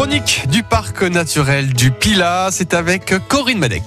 chronique du parc naturel du Pila, c'est avec Corinne Madec.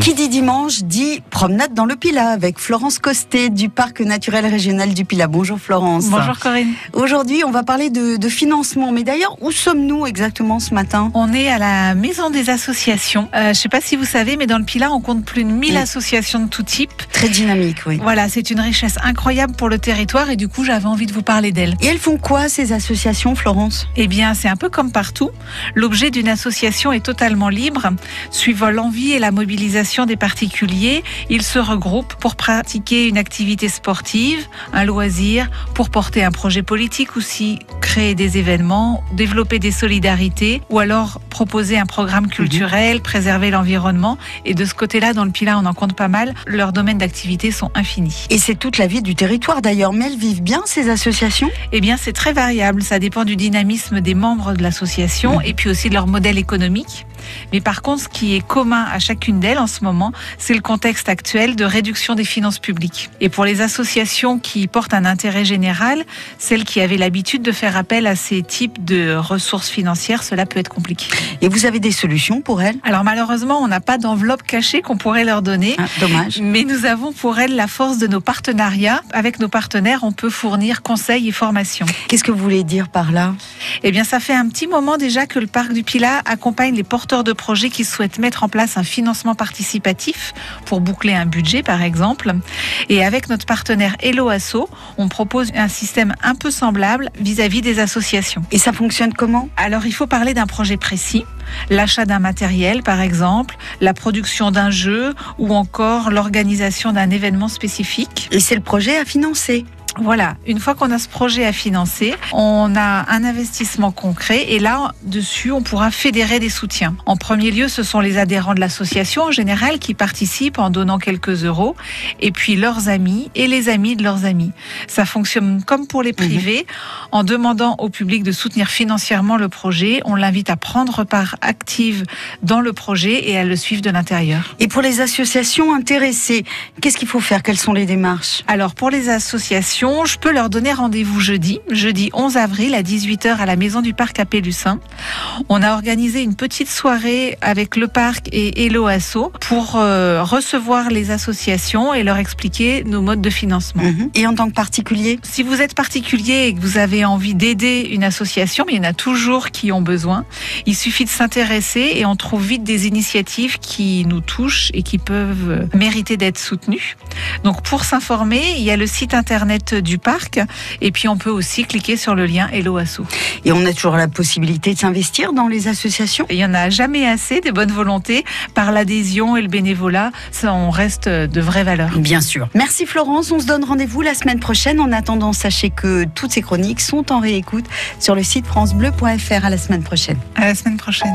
Qui dit dimanche dit promenade dans le Pila avec Florence Costet du parc naturel régional du Pila. Bonjour Florence. Bonjour Corinne. Aujourd'hui, on va parler de, de financement. Mais d'ailleurs, où sommes-nous exactement ce matin? On est à la maison des associations. Euh, je ne sais pas si vous savez, mais dans le Pila, on compte plus de 1000 Oui. associations de tout type. Très dynamique, oui. Voilà, c'est une richesse incroyable pour le territoire et du coup, j'avais envie de vous parler d'elle. Et elles font quoi ces associations, Florence? Eh bien, c'est un peu comme partout. L'objet d'une association est totalement libre. Suivant l'envie et la mobilisation des particuliers, ils se regroupent pour pratiquer une activité sportive, un loisir, pour porter un projet politique aussi, créer des événements, développer des solidarités ou alors proposer un programme culturel, préserver l'environnement. Et de ce côté-là, dans le Pilat, on en compte pas mal. Leurs domaines d'activité sont infinis. Et c'est toute la vie du territoire d'ailleurs. Mais elles vivent bien ces associations? Eh bien, c'est très variable. Ça dépend du dynamisme des membres de l'association et puis aussi de leur modèle économique. Mais par contre, ce qui est commun à chacune d'elles en ce moment, c'est le contexte actuel de réduction des finances publiques. Et pour les associations qui portent un intérêt général, celles qui avaient l'habitude de faire appel à ces types de ressources financières, cela peut être compliqué. Et vous avez des solutions pour elles? Alors malheureusement, on n'a pas d'enveloppe cachée qu'on pourrait leur donner. Ah, Dommage. Mais nous avons pour elles la force de nos partenariats. Avec nos partenaires, on peut fournir conseils et formations. Qu'est-ce que vous voulez dire par là? Eh bien, ça fait un petit moment déjà que le parc du Pilat accompagne les porteurs de projets qui souhaitent mettre en place un financement participatif pour boucler un budget, par exemple. Et avec notre partenaire Hello Asso, on propose un système un peu semblable vis-à-vis des associations. Et ça fonctionne comment? Alors, il faut parler d'un projet précis. L'achat d'un matériel, par exemple, la production d'un jeu ou encore l'organisation d'un événement spécifique. Et c'est le projet à financer. Voilà, une fois qu'on a ce projet à financer, on a un investissement concret et là, dessus, on pourra fédérer des soutiens. En premier lieu, ce sont les adhérents de l'association en général qui participent en donnant quelques euros et puis leurs amis et les amis de leurs amis. Ça fonctionne comme pour les privés. En demandant au public de soutenir financièrement le projet, on l'invite à prendre part active dans le projet et à le suivre de l'intérieur. Et pour les associations intéressées, qu'est-ce qu'il faut faire? Quelles sont les démarches? Alors pour les associations, je peux leur donner rendez-vous jeudi, jeudi 11 avril à 18h à la Maison du Parc à Pélussin. On a organisé une petite soirée avec le parc et Hello Asso pour euh, recevoir les associations et leur expliquer nos modes de financement. Mhm. Et en tant que particulier? Si vous êtes particulier et que vous avez envie d'aider une association, mais il y en a toujours qui ont besoin, il suffit de s'intéresser et on trouve vite des initiatives qui nous touchent et qui peuvent mériter d'être soutenues. Donc pour s'informer, il y a le site internet du parc et puis on peut aussi cliquer sur le lien Hello Asso. Et on a toujours la possibilité de s'investir dans les associations Il y en a jamais assez des bonnes volontés par l'adhésion et le bénévolat, ça on reste de vraies valeurs. Bien sûr. Merci Florence, on se donne rendez-vous la semaine prochaine. En attendant, sachez que toutes ces chroniques sont en réécoute sur le site francebleu.fr. À la semaine prochaine. À la semaine prochaine.